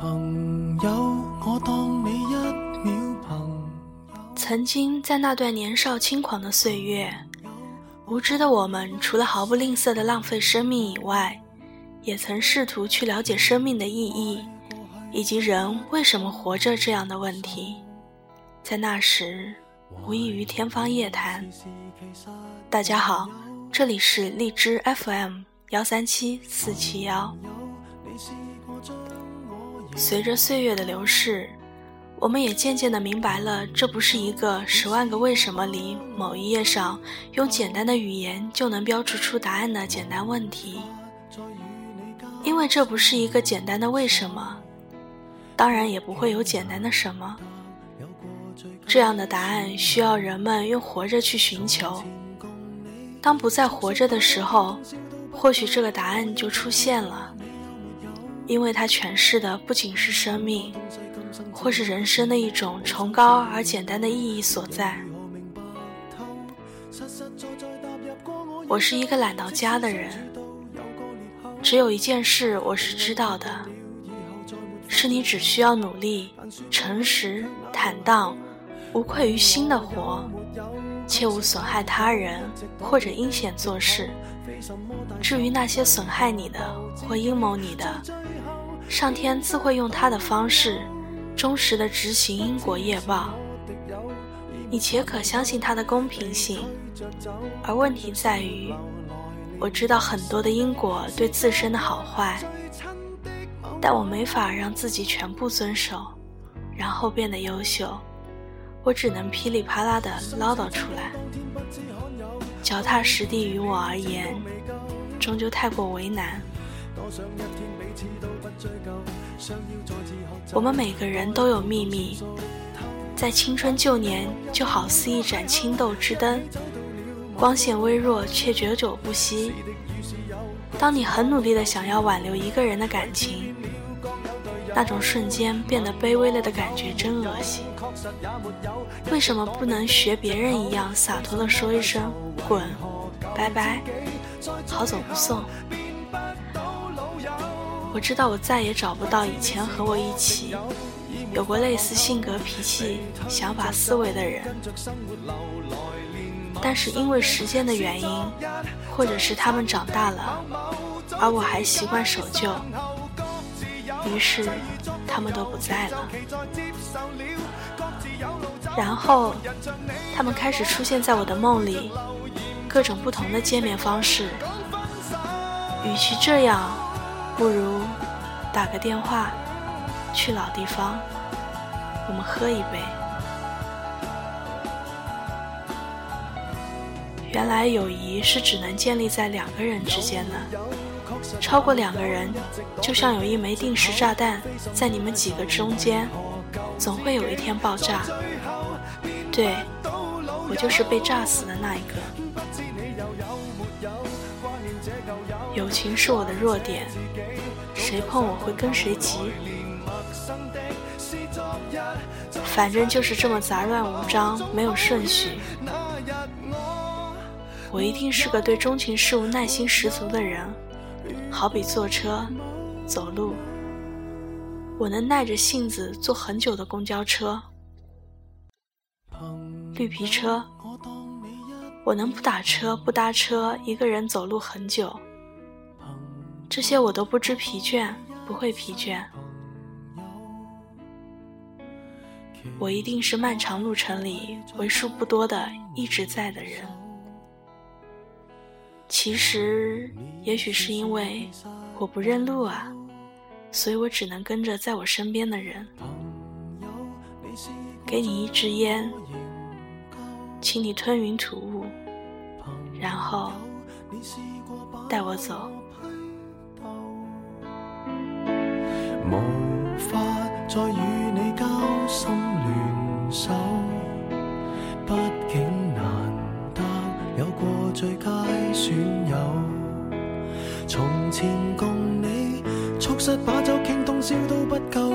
朋友，我你一秒。曾经在那段年少轻狂的岁月，无知的我们除了毫不吝啬的浪费生命以外，也曾试图去了解生命的意义，以及人为什么活着这样的问题，在那时无异于天方夜谭。大家好，这里是荔枝 FM 幺三七四七幺。随着岁月的流逝，我们也渐渐地明白了，这不是一个《十万个为什么》里某一页上用简单的语言就能标注出答案的简单问题。因为这不是一个简单的为什么，当然也不会有简单的什么。这样的答案需要人们用活着去寻求。当不再活着的时候，或许这个答案就出现了。因为它诠释的不仅是生命，或是人生的一种崇高而简单的意义所在。我是一个懒到家的人，只有一件事我是知道的：是你只需要努力、诚实、坦荡、无愧于心的活，切勿损害他人或者阴险做事。至于那些损害你的或阴谋你的，上天自会用他的方式，忠实的执行因果业报。你且可相信他的公平性。而问题在于，我知道很多的因果对自身的好坏，但我没法让自己全部遵守，然后变得优秀。我只能噼里啪啦的唠叨出来。脚踏实地于我而言，终究太过为难。我们每个人都有秘密，在青春旧年，就好似一盏青豆之灯，光线微弱却久久不息。当你很努力的想要挽留一个人的感情，那种瞬间变得卑微了的感觉真恶心。为什么不能学别人一样洒脱的说一声“滚”、“拜拜”、“好走不送”？我知道我再也找不到以前和我一起、有过类似性格、脾气、想法、思维的人。但是因为时间的原因，或者是他们长大了，而我还习惯守旧，于是他们都不在了。然后，他们开始出现在我的梦里，各种不同的见面方式。与其这样，不如打个电话，去老地方，我们喝一杯。原来，友谊是只能建立在两个人之间的，超过两个人，就像有一枚定时炸弹在你们几个中间，总会有一天爆炸。对，我就是被炸死的那一个。友情是我的弱点，谁碰我会跟谁急。反正就是这么杂乱无章，没有顺序。我一定是个对钟情事物耐心十足的人，好比坐车、走路，我能耐着性子坐很久的公交车。绿皮车，我能不打车不搭车，一个人走路很久，这些我都不知疲倦，不会疲倦。我一定是漫长路程里为数不多的一直在的人。其实，也许是因为我不认路啊，所以我只能跟着在我身边的人。给你一支烟。请你吞云吐雾，然后带我走。无法再与你交心联手，毕竟难得有过最佳损友。从前共你促膝把酒，倾通宵都不够。